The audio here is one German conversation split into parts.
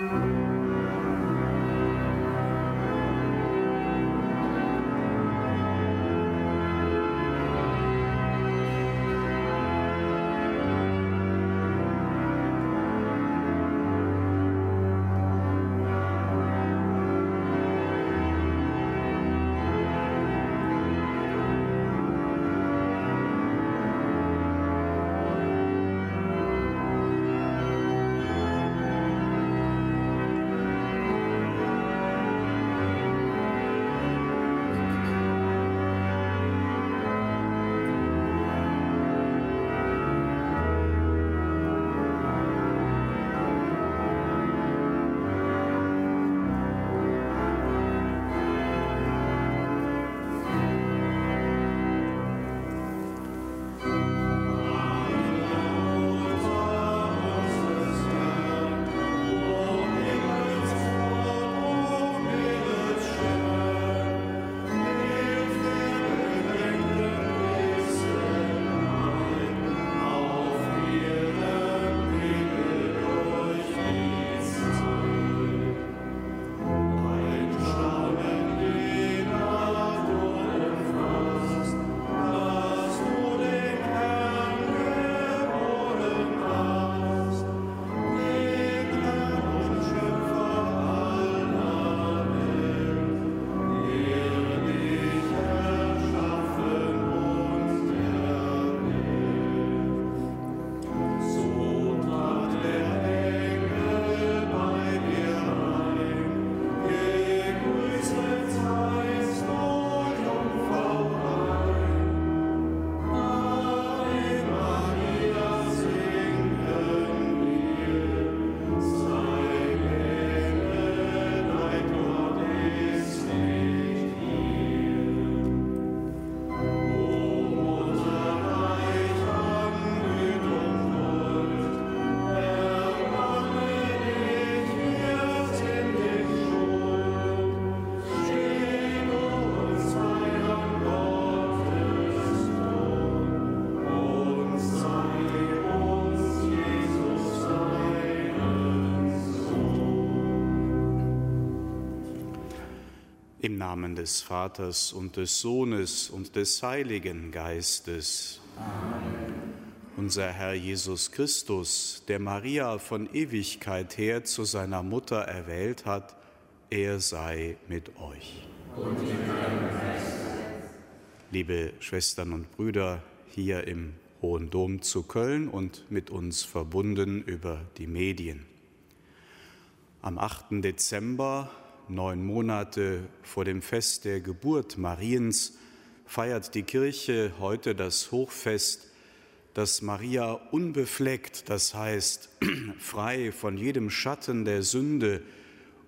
Im Namen des Vaters und des Sohnes und des Heiligen Geistes. Amen. Unser Herr Jesus Christus, der Maria von Ewigkeit her zu seiner Mutter erwählt hat, er sei mit euch. Und Liebe Schwestern und Brüder hier im Hohen Dom zu Köln und mit uns verbunden über die Medien. Am 8. Dezember neun Monate vor dem Fest der Geburt Mariens, feiert die Kirche heute das Hochfest, das Maria unbefleckt, das heißt frei von jedem Schatten der Sünde,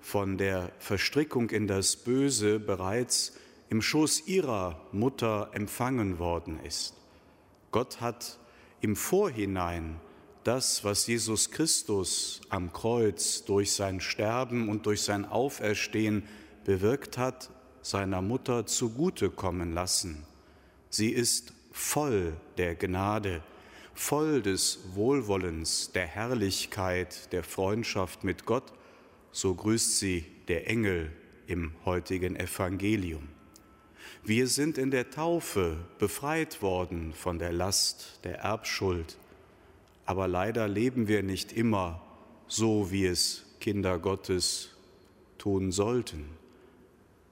von der Verstrickung in das Böse bereits im Schoß ihrer Mutter empfangen worden ist. Gott hat im Vorhinein das, was Jesus Christus am Kreuz durch sein Sterben und durch sein Auferstehen bewirkt hat, seiner Mutter zugutekommen lassen. Sie ist voll der Gnade, voll des Wohlwollens, der Herrlichkeit, der Freundschaft mit Gott, so grüßt sie der Engel im heutigen Evangelium. Wir sind in der Taufe befreit worden von der Last der Erbschuld aber leider leben wir nicht immer so, wie es Kinder Gottes tun sollten.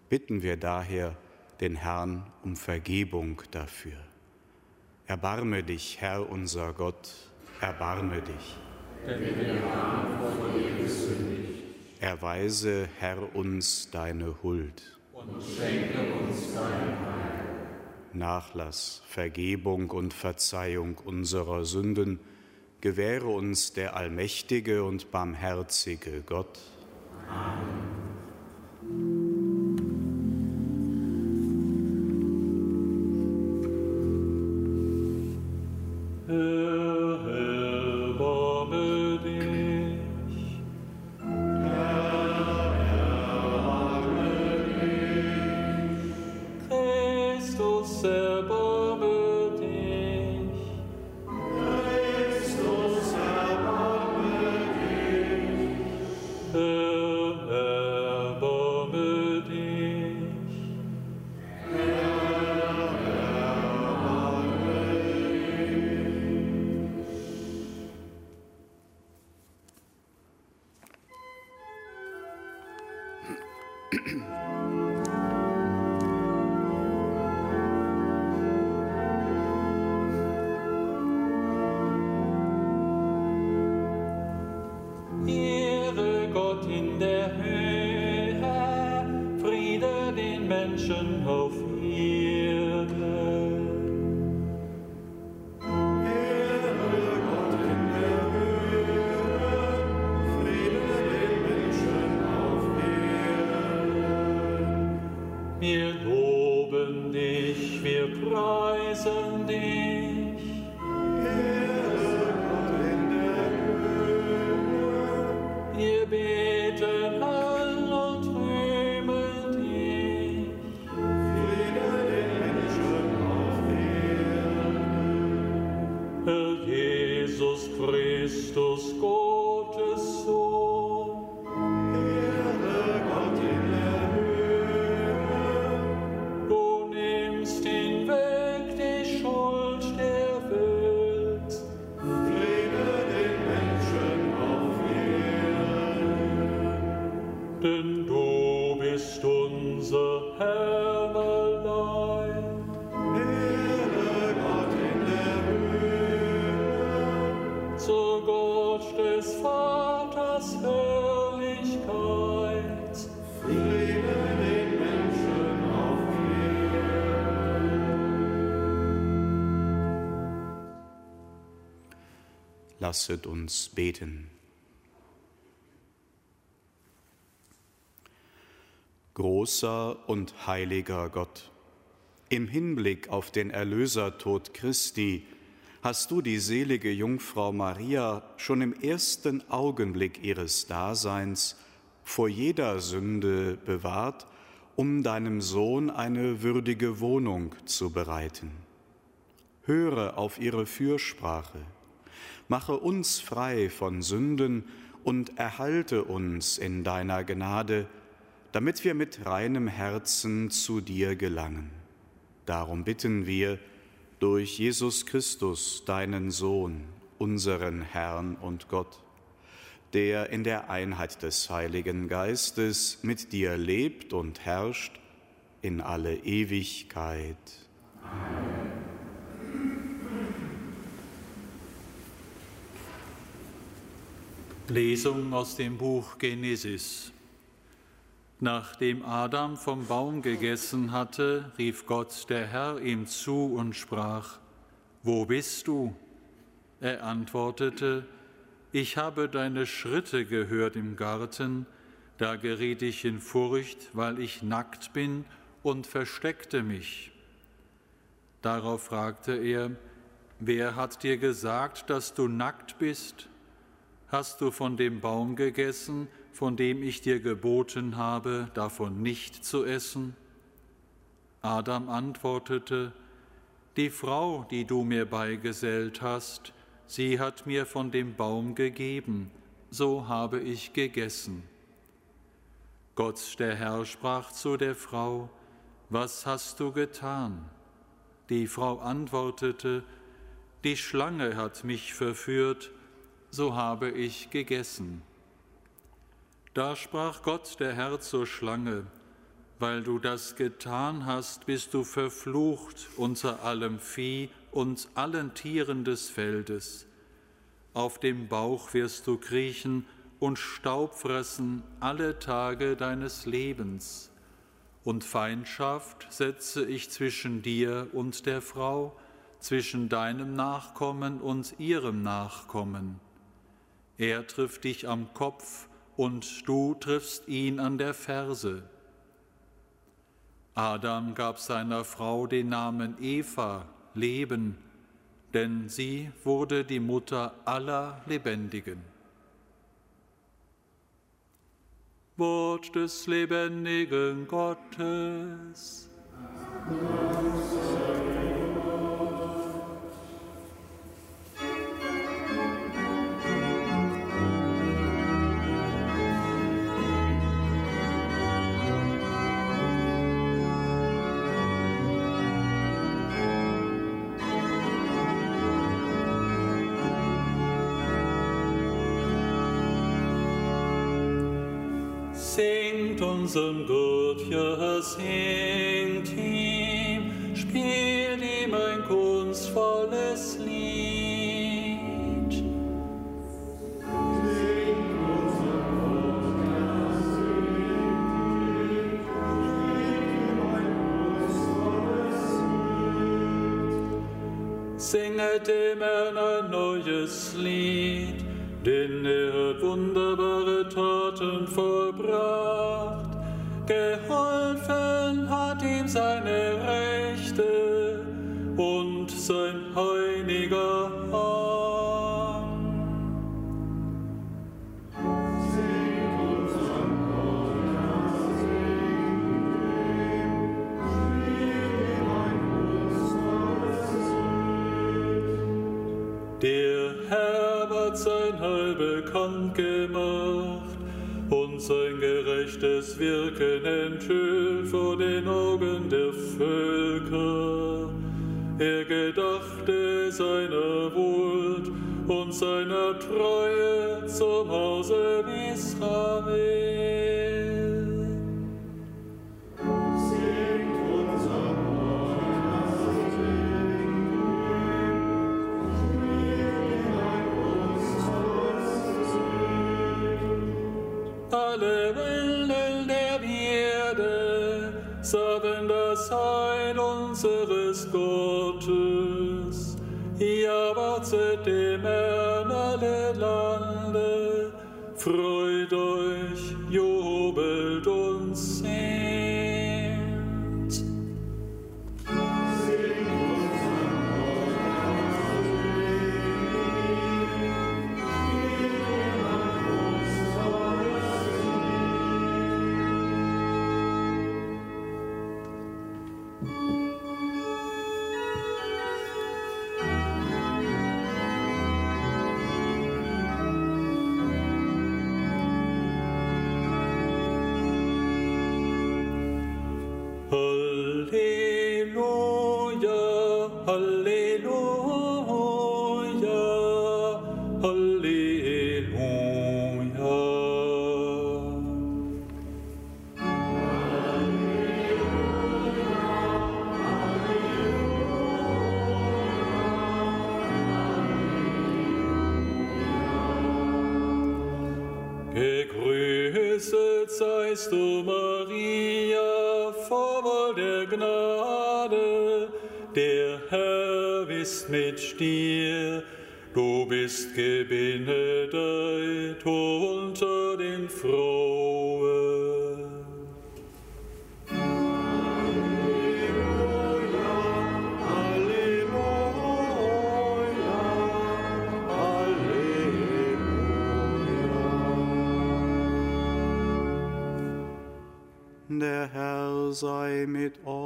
Bitten wir daher den Herrn um Vergebung dafür. Erbarme dich, Herr unser Gott, erbarme dich. Denn wir haben vor dir gesündigt. Erweise, Herr, uns deine Huld. Und schenke uns dein Heil. Nachlass, Vergebung und Verzeihung unserer Sünden, gewähre uns der allmächtige und barmherzige Gott. Amen. Mm-hmm. Lasset uns beten. Großer und heiliger Gott, im Hinblick auf den Erlösertod Christi hast du die selige Jungfrau Maria schon im ersten Augenblick ihres Daseins vor jeder Sünde bewahrt, um deinem Sohn eine würdige Wohnung zu bereiten. Höre auf ihre Fürsprache mache uns frei von Sünden und erhalte uns in deiner Gnade, damit wir mit reinem Herzen zu dir gelangen. Darum bitten wir durch Jesus Christus, deinen Sohn, unseren Herrn und Gott, der in der Einheit des Heiligen Geistes mit dir lebt und herrscht in alle Ewigkeit. Amen. Lesung aus dem Buch Genesis. Nachdem Adam vom Baum gegessen hatte, rief Gott der Herr ihm zu und sprach, Wo bist du? Er antwortete, Ich habe deine Schritte gehört im Garten, da geriet ich in Furcht, weil ich nackt bin und versteckte mich. Darauf fragte er, Wer hat dir gesagt, dass du nackt bist? Hast du von dem Baum gegessen, von dem ich dir geboten habe, davon nicht zu essen? Adam antwortete, Die Frau, die du mir beigesellt hast, sie hat mir von dem Baum gegeben, so habe ich gegessen. Gott der Herr sprach zu der Frau, Was hast du getan? Die Frau antwortete, Die Schlange hat mich verführt, so habe ich gegessen. Da sprach Gott der Herr zur Schlange, weil du das getan hast, bist du verflucht unter allem Vieh und allen Tieren des Feldes. Auf dem Bauch wirst du kriechen und Staub fressen alle Tage deines Lebens. Und Feindschaft setze ich zwischen dir und der Frau, zwischen deinem Nachkommen und ihrem Nachkommen er trifft dich am Kopf und du triffst ihn an der Ferse. Adam gab seiner Frau den Namen Eva, Leben, denn sie wurde die Mutter aller Lebendigen. Wort des lebendigen Gottes. Amen. Singt unserem Gott, ja, singt ihm, spielt ihm ein kunstvolles Lied. Singet dem Herrn ein neues Lied, denn er hat Er gedachte seiner Wut und seiner Treue zum Hause Herrn alle Lande, freut euch, ist mit dir. Du bist gebenedeit unter den Frauen. Der Herr sei mit euch.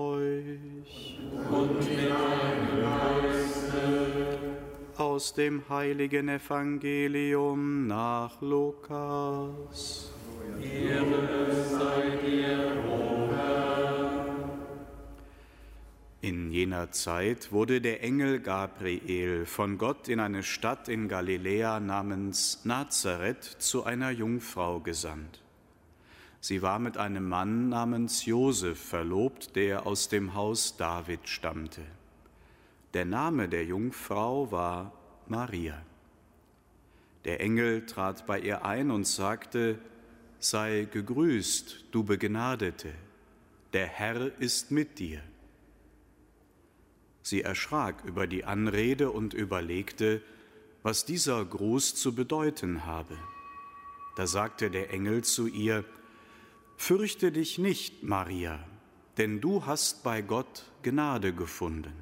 Aus dem heiligen Evangelium nach Lukas. In jener Zeit wurde der Engel Gabriel von Gott in eine Stadt in Galiläa namens Nazareth zu einer Jungfrau gesandt. Sie war mit einem Mann namens Josef verlobt, der aus dem Haus David stammte. Der Name der Jungfrau war Maria. Der Engel trat bei ihr ein und sagte, Sei gegrüßt, du Begnadete, der Herr ist mit dir. Sie erschrak über die Anrede und überlegte, was dieser Gruß zu bedeuten habe. Da sagte der Engel zu ihr, Fürchte dich nicht, Maria, denn du hast bei Gott Gnade gefunden.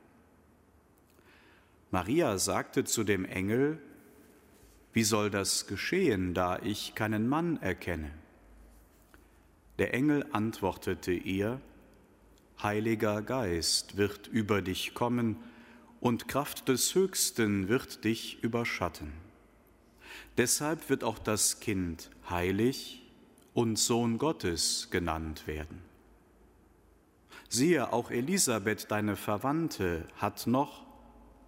Maria sagte zu dem Engel, wie soll das geschehen, da ich keinen Mann erkenne? Der Engel antwortete ihr, Heiliger Geist wird über dich kommen, und Kraft des Höchsten wird dich überschatten. Deshalb wird auch das Kind heilig und Sohn Gottes genannt werden. Siehe, auch Elisabeth, deine Verwandte, hat noch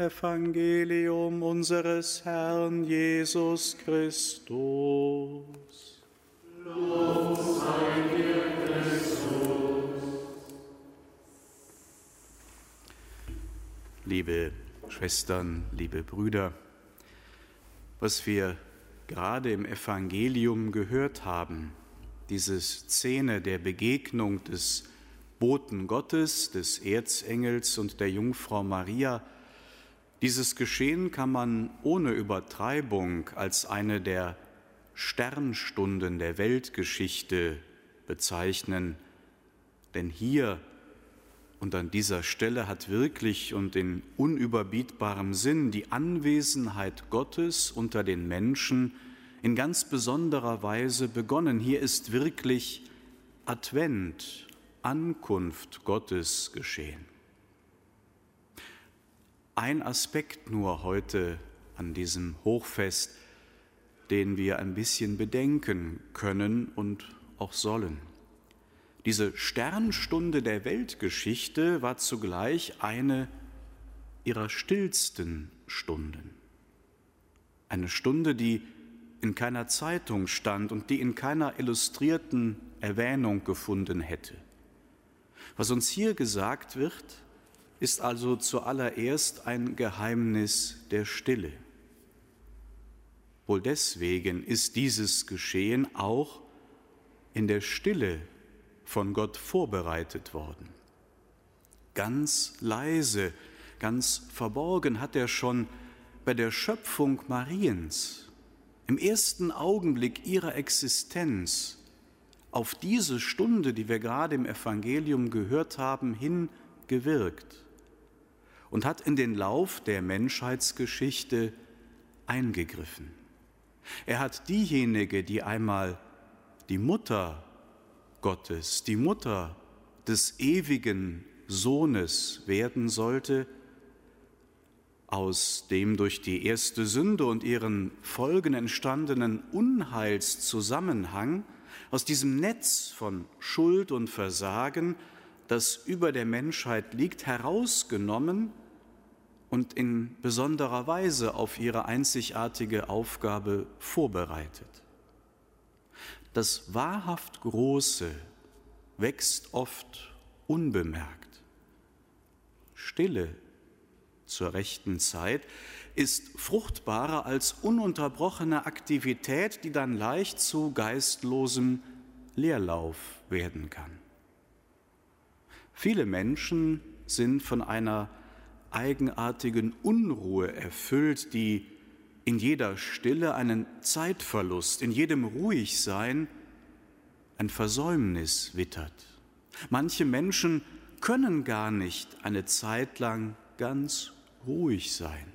Evangelium unseres Herrn Jesus Christus. Lob sei dir, Christus. Liebe Schwestern, liebe Brüder, was wir gerade im Evangelium gehört haben, diese Szene der Begegnung des Boten Gottes, des Erzengels und der Jungfrau Maria, dieses Geschehen kann man ohne Übertreibung als eine der Sternstunden der Weltgeschichte bezeichnen, denn hier und an dieser Stelle hat wirklich und in unüberbietbarem Sinn die Anwesenheit Gottes unter den Menschen in ganz besonderer Weise begonnen. Hier ist wirklich Advent, Ankunft Gottes geschehen. Ein Aspekt nur heute an diesem Hochfest, den wir ein bisschen bedenken können und auch sollen. Diese Sternstunde der Weltgeschichte war zugleich eine ihrer stillsten Stunden. Eine Stunde, die in keiner Zeitung stand und die in keiner illustrierten Erwähnung gefunden hätte. Was uns hier gesagt wird, ist also zuallererst ein Geheimnis der Stille. Wohl deswegen ist dieses Geschehen auch in der Stille von Gott vorbereitet worden. Ganz leise, ganz verborgen hat er schon bei der Schöpfung Mariens, im ersten Augenblick ihrer Existenz, auf diese Stunde, die wir gerade im Evangelium gehört haben, hingewirkt und hat in den Lauf der Menschheitsgeschichte eingegriffen. Er hat diejenige, die einmal die Mutter Gottes, die Mutter des ewigen Sohnes werden sollte, aus dem durch die erste Sünde und ihren Folgen entstandenen Unheilszusammenhang, aus diesem Netz von Schuld und Versagen, das über der Menschheit liegt, herausgenommen und in besonderer Weise auf ihre einzigartige Aufgabe vorbereitet. Das wahrhaft Große wächst oft unbemerkt. Stille zur rechten Zeit ist fruchtbarer als ununterbrochene Aktivität, die dann leicht zu geistlosem Leerlauf werden kann. Viele Menschen sind von einer eigenartigen Unruhe erfüllt, die in jeder Stille einen Zeitverlust, in jedem Ruhigsein ein Versäumnis wittert. Manche Menschen können gar nicht eine Zeit lang ganz ruhig sein.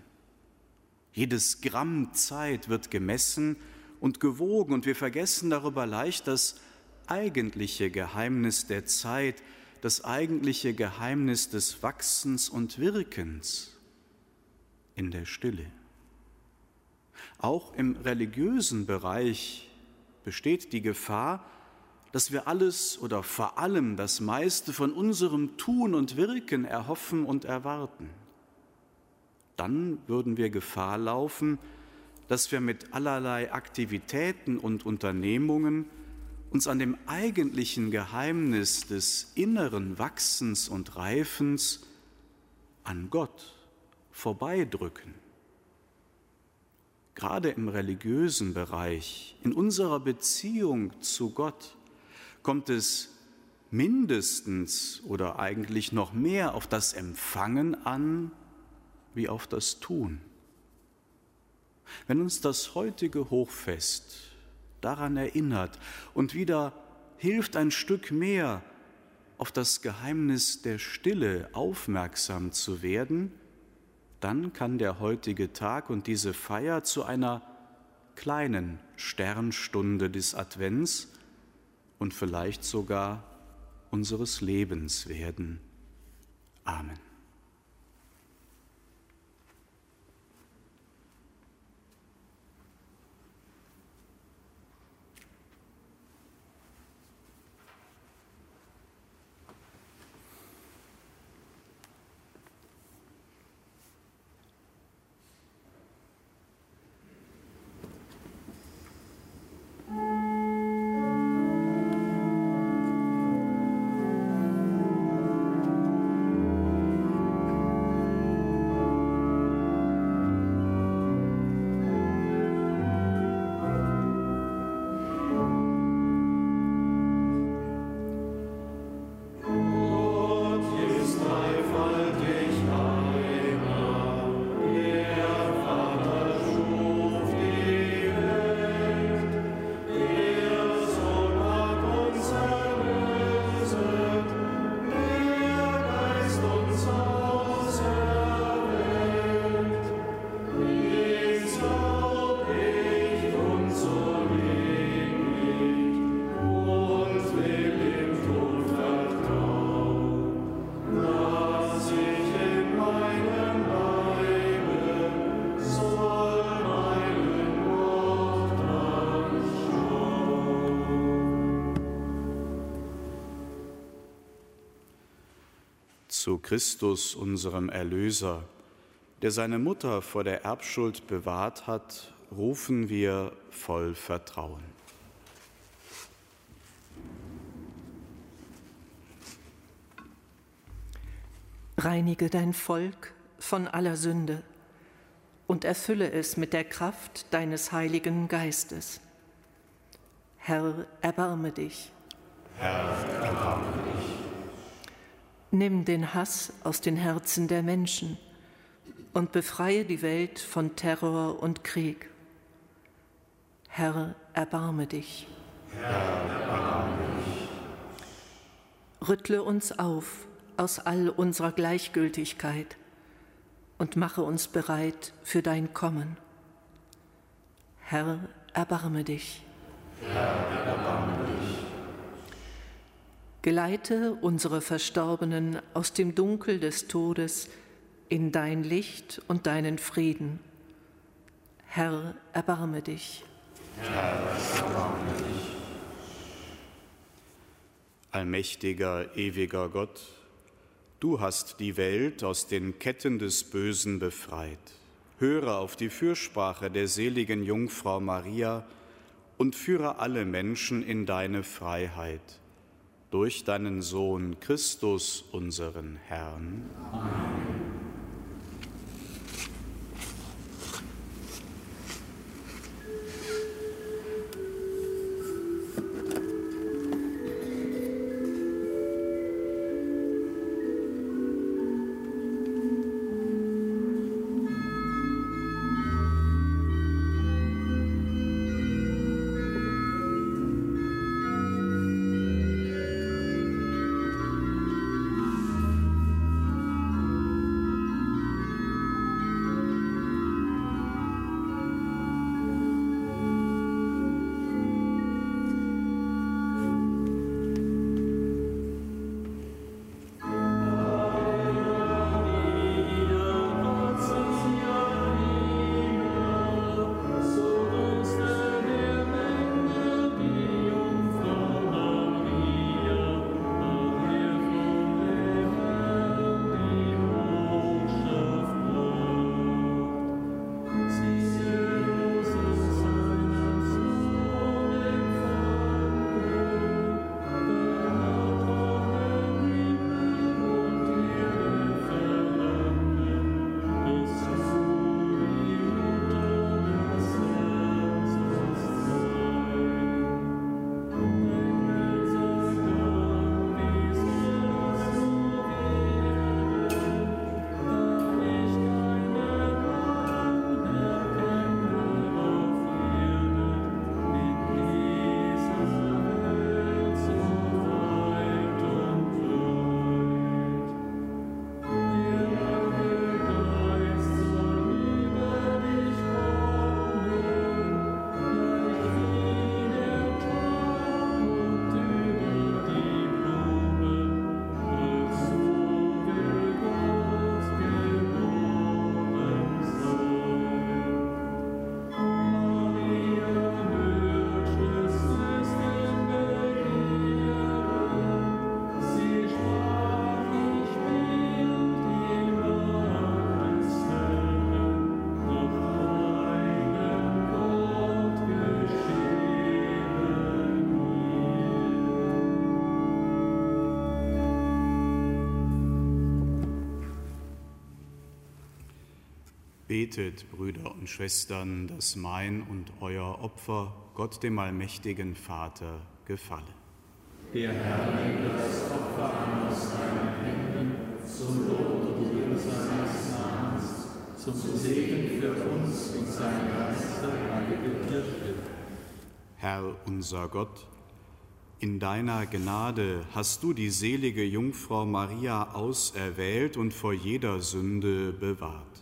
Jedes Gramm Zeit wird gemessen und gewogen und wir vergessen darüber leicht das eigentliche Geheimnis der Zeit, das eigentliche Geheimnis des Wachsens und Wirkens in der Stille. Auch im religiösen Bereich besteht die Gefahr, dass wir alles oder vor allem das meiste von unserem Tun und Wirken erhoffen und erwarten. Dann würden wir Gefahr laufen, dass wir mit allerlei Aktivitäten und Unternehmungen uns an dem eigentlichen Geheimnis des inneren Wachsens und Reifens an Gott vorbeidrücken. Gerade im religiösen Bereich, in unserer Beziehung zu Gott, kommt es mindestens oder eigentlich noch mehr auf das Empfangen an wie auf das Tun. Wenn uns das heutige Hochfest daran erinnert und wieder hilft ein Stück mehr auf das Geheimnis der Stille aufmerksam zu werden, dann kann der heutige Tag und diese Feier zu einer kleinen Sternstunde des Advents und vielleicht sogar unseres Lebens werden. Amen. Zu Christus, unserem Erlöser, der seine Mutter vor der Erbschuld bewahrt hat, rufen wir voll Vertrauen. Reinige dein Volk von aller Sünde und erfülle es mit der Kraft deines Heiligen Geistes. Herr, erbarme dich. Herr, erbarme dich. Nimm den Hass aus den Herzen der Menschen und befreie die Welt von Terror und Krieg. Herr, erbarme dich. Herr, erbarme dich. Rüttle uns auf aus all unserer Gleichgültigkeit und mache uns bereit für dein Kommen. Herr, erbarme dich. Herr, erbarme dich. Geleite unsere Verstorbenen aus dem Dunkel des Todes in dein Licht und deinen Frieden. Herr, erbarme dich. Herr, erbarme dich. Allmächtiger, ewiger Gott, du hast die Welt aus den Ketten des Bösen befreit. Höre auf die Fürsprache der seligen Jungfrau Maria und führe alle Menschen in deine Freiheit durch deinen Sohn Christus, unseren Herrn. Amen. Betet, Brüder und Schwestern, dass mein und euer Opfer Gott dem allmächtigen Vater gefalle. Der Herr nehme das Opfer an aus deinen Händen zum Lob und Ehre seines Namens, zum Segen für uns und seine ganze heilige Kirche. Herr unser Gott, in deiner Gnade hast du die selige Jungfrau Maria auserwählt und vor jeder Sünde bewahrt.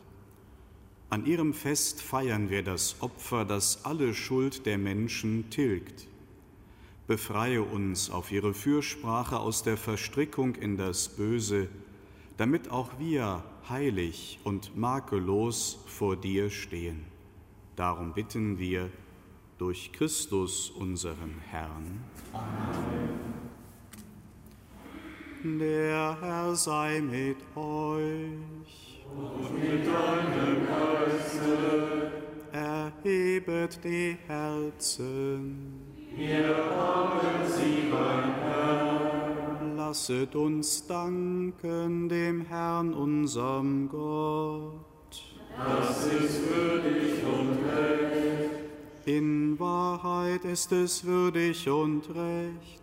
An ihrem Fest feiern wir das Opfer, das alle Schuld der Menschen tilgt. Befreie uns auf ihre Fürsprache aus der Verstrickung in das Böse, damit auch wir heilig und makellos vor dir stehen. Darum bitten wir durch Christus unseren Herrn. Amen. Der Herr sei mit euch und mit deinem Geiste. Erhebet die Herzen. Wir haben sie beim Herrn. Lasset uns danken dem Herrn, unserem Gott. Das ist würdig und recht. In Wahrheit ist es würdig und recht,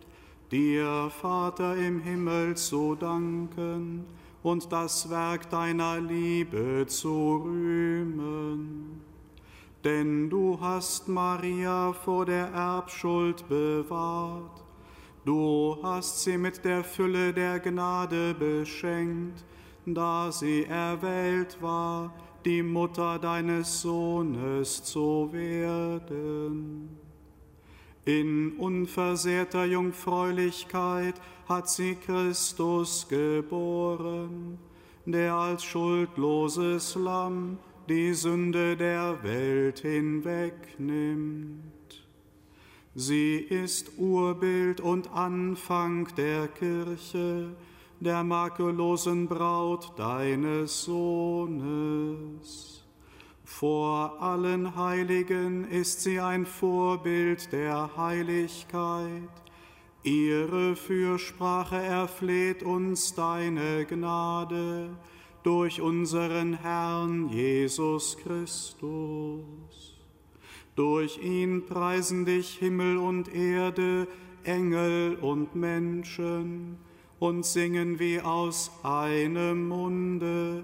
dir, Vater im Himmel, zu danken und das Werk deiner Liebe zu rühmen. Denn du hast Maria vor der Erbschuld bewahrt, du hast sie mit der Fülle der Gnade beschenkt, da sie erwählt war, die Mutter deines Sohnes zu werden. In unversehrter Jungfräulichkeit hat sie Christus geboren, der als schuldloses Lamm die Sünde der Welt hinwegnimmt. Sie ist Urbild und Anfang der Kirche, der makellosen Braut deines Sohnes. Vor allen Heiligen ist sie ein Vorbild der Heiligkeit. Ihre Fürsprache erfleht uns deine Gnade durch unseren Herrn Jesus Christus. Durch ihn preisen dich Himmel und Erde, Engel und Menschen und singen wie aus einem Munde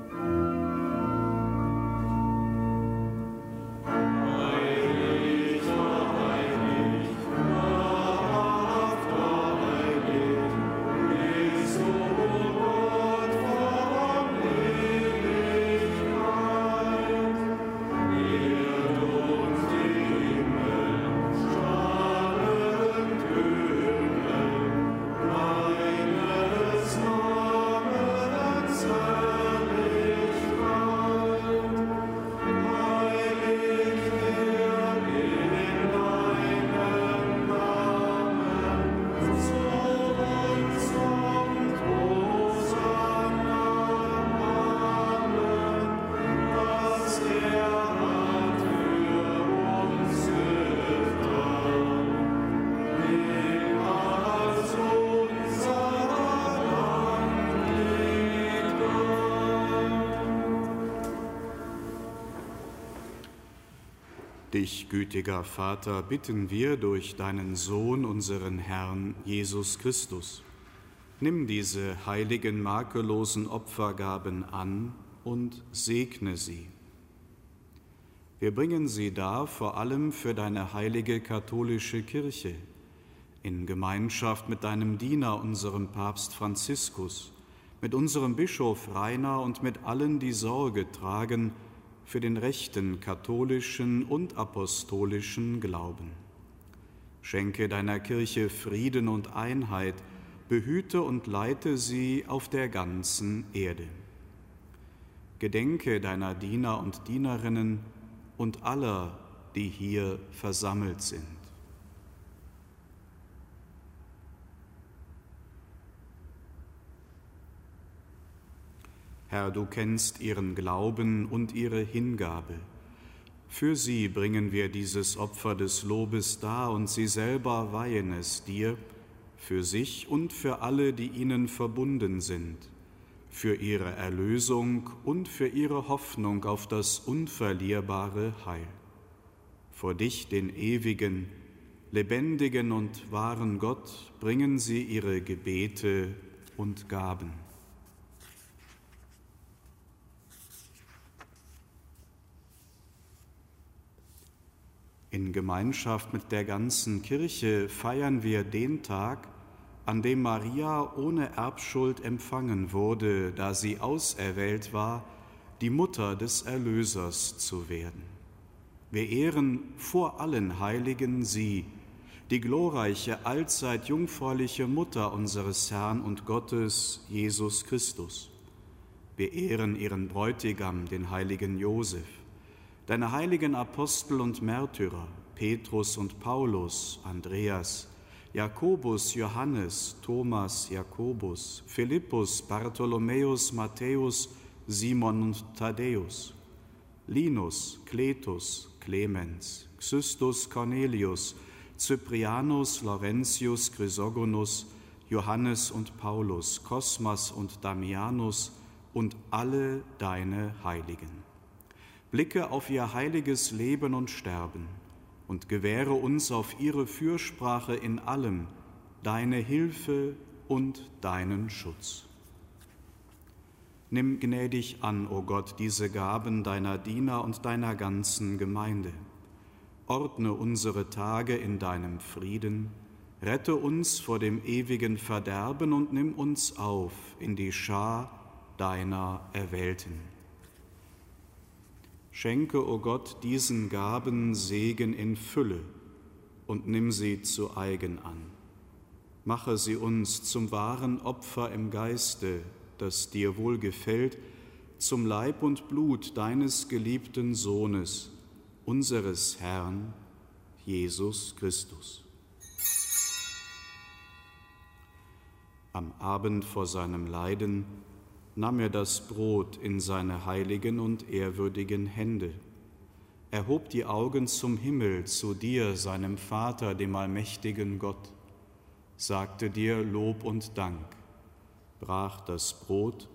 Gütiger Vater, bitten wir durch deinen Sohn, unseren Herrn Jesus Christus. Nimm diese heiligen, makellosen Opfergaben an und segne sie. Wir bringen sie dar vor allem für deine heilige katholische Kirche, in Gemeinschaft mit deinem Diener, unserem Papst Franziskus, mit unserem Bischof Rainer und mit allen, die Sorge tragen, für den rechten katholischen und apostolischen Glauben. Schenke deiner Kirche Frieden und Einheit, behüte und leite sie auf der ganzen Erde. Gedenke deiner Diener und Dienerinnen und aller, die hier versammelt sind. Herr, du kennst ihren Glauben und ihre Hingabe. Für sie bringen wir dieses Opfer des Lobes dar und sie selber weihen es dir für sich und für alle, die ihnen verbunden sind, für ihre Erlösung und für ihre Hoffnung auf das unverlierbare Heil. Vor dich, den ewigen, lebendigen und wahren Gott, bringen sie ihre Gebete und Gaben. In Gemeinschaft mit der ganzen Kirche feiern wir den Tag, an dem Maria ohne Erbschuld empfangen wurde, da sie auserwählt war, die Mutter des Erlösers zu werden. Wir ehren vor allen Heiligen sie, die glorreiche, allzeit jungfräuliche Mutter unseres Herrn und Gottes, Jesus Christus. Wir ehren ihren Bräutigam, den heiligen Josef deine heiligen Apostel und Märtyrer, Petrus und Paulus, Andreas, Jakobus, Johannes, Thomas, Jakobus, Philippus, Bartholomäus, Matthäus, Simon und Thaddäus, Linus, Cletus, Clemens, Xystus, Cornelius, Cyprianus, Laurentius, Chrysogonus, Johannes und Paulus, Kosmas und Damianus und alle deine Heiligen blicke auf ihr heiliges Leben und Sterben und gewähre uns auf ihre Fürsprache in allem deine Hilfe und deinen Schutz. Nimm gnädig an, o oh Gott, diese Gaben deiner Diener und deiner ganzen Gemeinde. Ordne unsere Tage in deinem Frieden, rette uns vor dem ewigen Verderben und nimm uns auf in die Schar deiner Erwählten. Schenke, o oh Gott, diesen Gaben Segen in Fülle und nimm sie zu eigen an. Mache sie uns zum wahren Opfer im Geiste, das dir wohlgefällt, zum Leib und Blut deines geliebten Sohnes, unseres Herrn, Jesus Christus. Am Abend vor seinem Leiden nahm er das Brot in seine heiligen und ehrwürdigen Hände, erhob die Augen zum Himmel, zu dir, seinem Vater, dem allmächtigen Gott, sagte dir Lob und Dank, brach das Brot,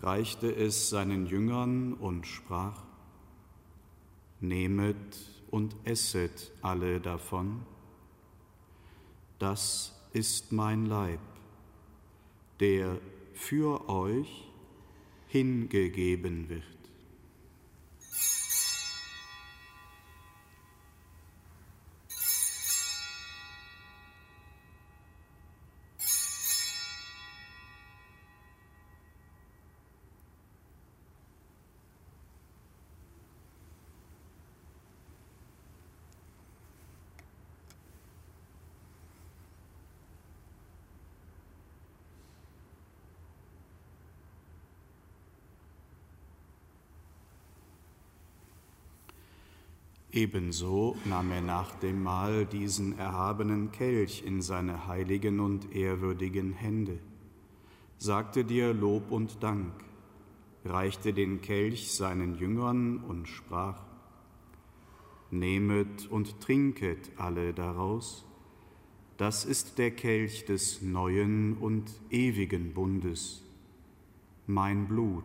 reichte es seinen Jüngern und sprach, Nehmet und esset alle davon, das ist mein Leib, der für euch hingegeben wird. Ebenso nahm er nach dem Mahl diesen erhabenen Kelch in seine heiligen und ehrwürdigen Hände, sagte dir Lob und Dank, reichte den Kelch seinen Jüngern und sprach, Nehmet und trinket alle daraus, das ist der Kelch des neuen und ewigen Bundes, mein Blut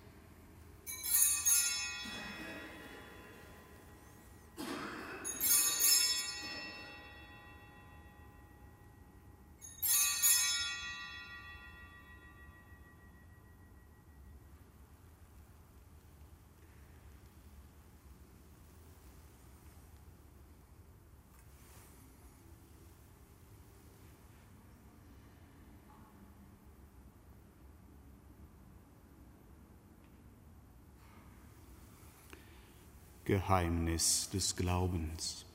Geheimnis des Glaubens.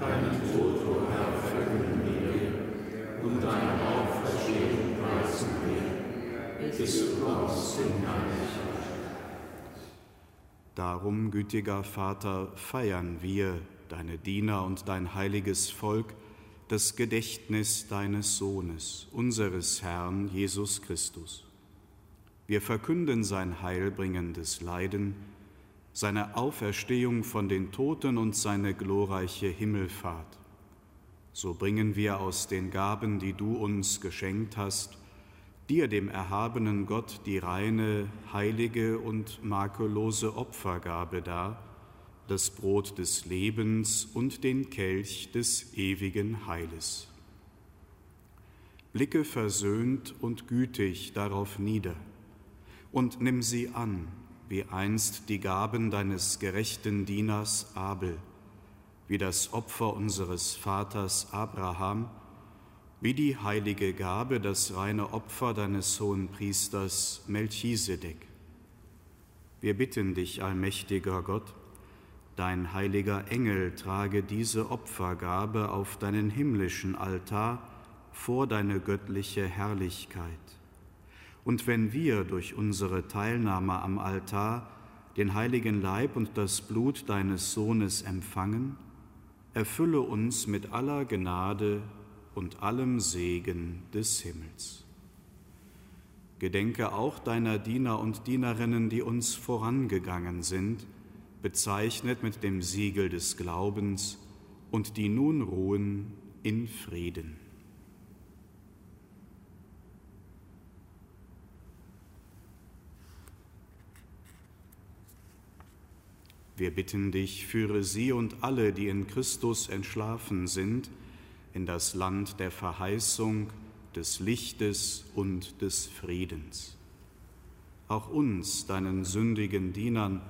Deinen Tod, o oh Herr, verkünden wir und deine Auferstehung preisen wir, bis du kommst in Herrlichkeit. Darum, gütiger Vater, feiern wir, deine Diener und dein heiliges Volk, das Gedächtnis deines Sohnes, unseres Herrn Jesus Christus. Wir verkünden sein heilbringendes Leiden, seine Auferstehung von den Toten und seine glorreiche Himmelfahrt. So bringen wir aus den Gaben, die du uns geschenkt hast, dir, dem erhabenen Gott, die reine, heilige und makellose Opfergabe dar, das Brot des Lebens und den Kelch des ewigen Heiles. Blicke versöhnt und gütig darauf nieder und nimm sie an, wie einst die Gaben deines gerechten Dieners Abel, wie das Opfer unseres Vaters Abraham, wie die heilige Gabe, das reine Opfer deines hohen Priesters Melchisedek. Wir bitten dich, allmächtiger Gott, Dein heiliger Engel trage diese Opfergabe auf deinen himmlischen Altar vor deine göttliche Herrlichkeit. Und wenn wir durch unsere Teilnahme am Altar den heiligen Leib und das Blut deines Sohnes empfangen, erfülle uns mit aller Gnade und allem Segen des Himmels. Gedenke auch deiner Diener und Dienerinnen, die uns vorangegangen sind, bezeichnet mit dem Siegel des Glaubens und die nun ruhen in Frieden. Wir bitten dich, führe sie und alle, die in Christus entschlafen sind, in das Land der Verheißung, des Lichtes und des Friedens. Auch uns, deinen sündigen Dienern,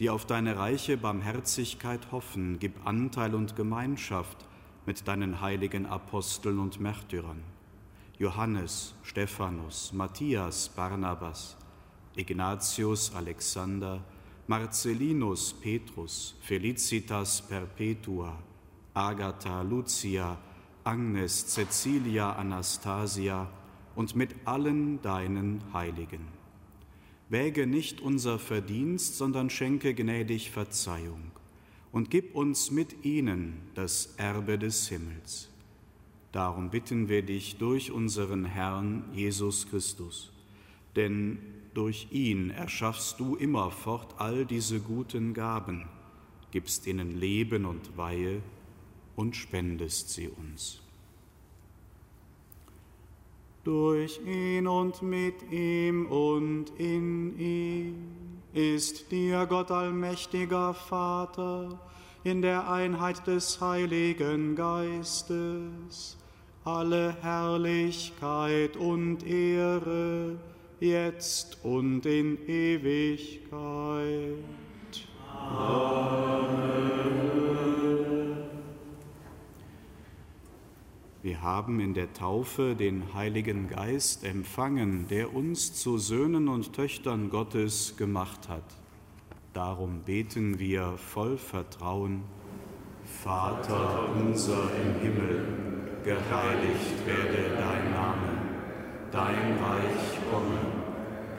die auf deine reiche Barmherzigkeit hoffen, gib Anteil und Gemeinschaft mit deinen heiligen Aposteln und Märtyrern, Johannes, Stephanus, Matthias, Barnabas, Ignatius, Alexander, Marcellinus, Petrus, Felicitas Perpetua, Agatha, Lucia, Agnes, Cecilia, Anastasia und mit allen deinen Heiligen wäge nicht unser Verdienst, sondern schenke gnädig Verzeihung und gib uns mit ihnen das Erbe des Himmels. Darum bitten wir dich durch unseren Herrn Jesus Christus, denn durch ihn erschaffst du immerfort all diese guten Gaben, gibst ihnen Leben und Weihe und spendest sie uns. Durch ihn und mit ihm und in ihm ist dir Gott allmächtiger Vater in der Einheit des Heiligen Geistes alle Herrlichkeit und Ehre, jetzt und in Ewigkeit. Amen. Wir haben in der Taufe den Heiligen Geist empfangen, der uns zu Söhnen und Töchtern Gottes gemacht hat. Darum beten wir voll Vertrauen. Vater unser im Himmel, geheiligt werde dein Name, dein Reich komme,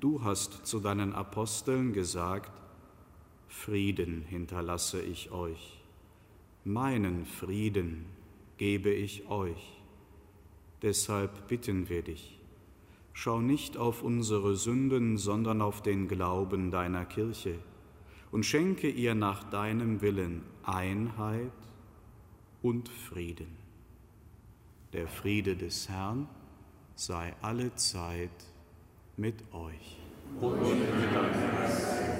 du hast zu deinen Aposteln gesagt, Frieden hinterlasse ich euch, meinen Frieden gebe ich euch. Deshalb bitten wir dich, schau nicht auf unsere Sünden, sondern auf den Glauben deiner Kirche und schenke ihr nach deinem Willen Einheit und Frieden. Der Friede des Herrn sei alle Zeit mit euch. Und mit deinem Geist.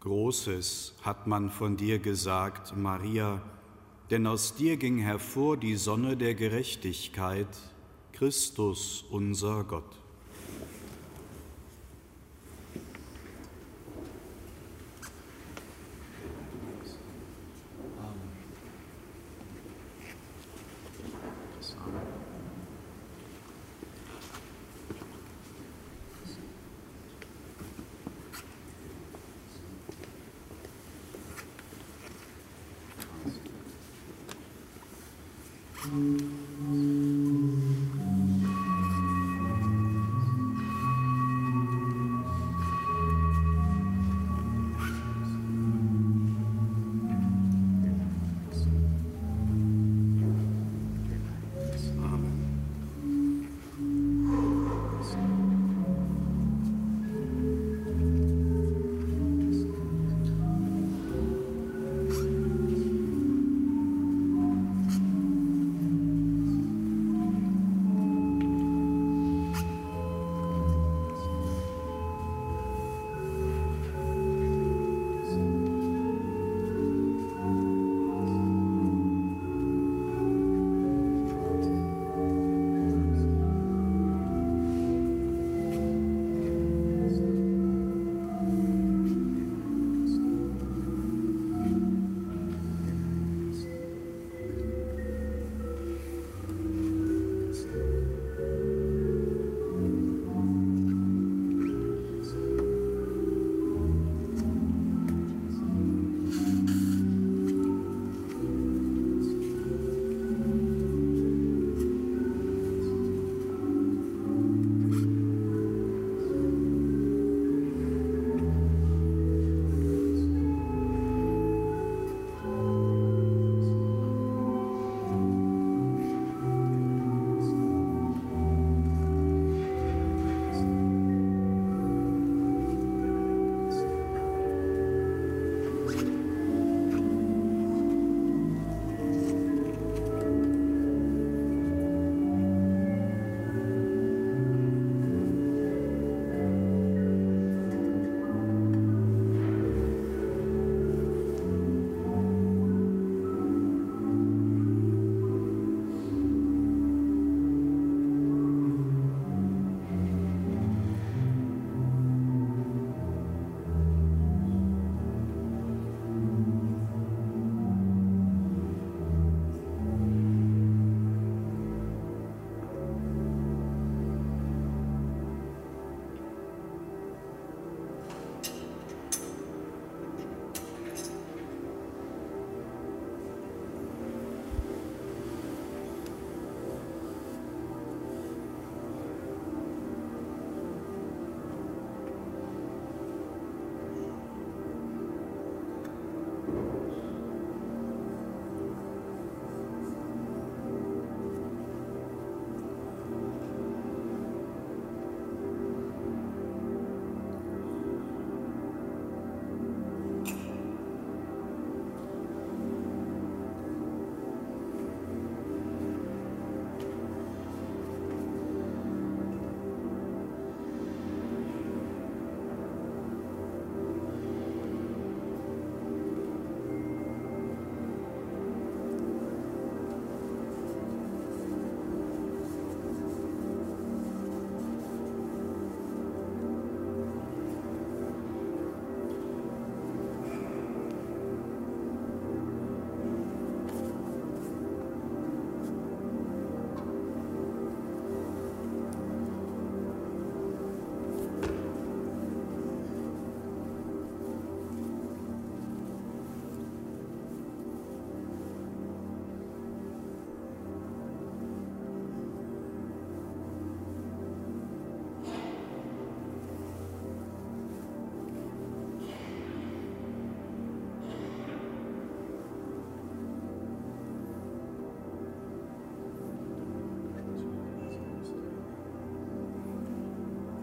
Großes hat man von dir gesagt, Maria, denn aus dir ging hervor die Sonne der Gerechtigkeit, Christus unser Gott.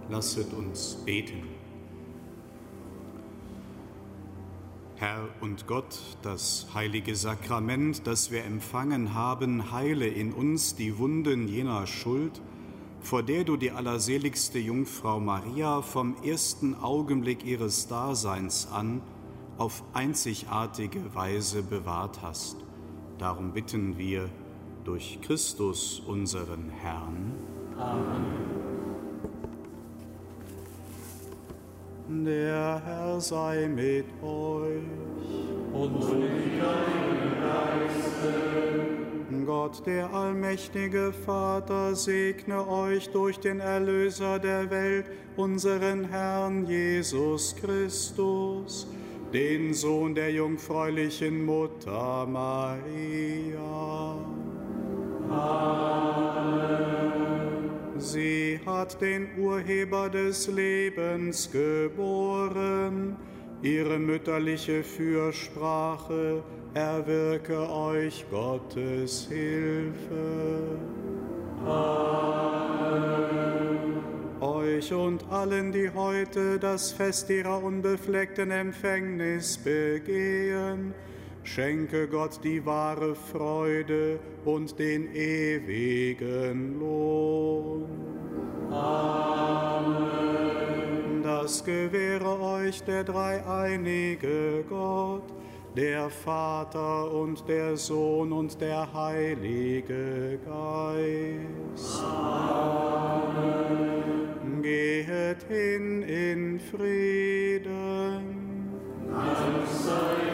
Lasset uns beten. Herr und Gott, das heilige Sakrament, das wir empfangen haben, heile in uns die Wunden jener Schuld, vor der du die allerseligste Jungfrau Maria vom ersten Augenblick ihres Daseins an auf einzigartige Weise bewahrt hast. Darum bitten wir durch Christus unseren Herrn. Amen. Der Herr sei mit euch. Und mit deinem Geiste. Gott, der allmächtige Vater, segne euch durch den Erlöser der Welt, unseren Herrn Jesus Christus, den Sohn der jungfräulichen Mutter Maria. Amen. Sie hat den Urheber des Lebens geboren, ihre mütterliche Fürsprache erwirke euch Gottes Hilfe. Amen. Euch und allen, die heute das Fest ihrer unbefleckten Empfängnis begehen, schenke Gott die wahre Freude und den ewigen Lohn. Amen. Das gewähre euch der dreieinige Gott, der Vater und der Sohn und der Heilige Geist. Amen. Gehet hin in Frieden. I'm sorry,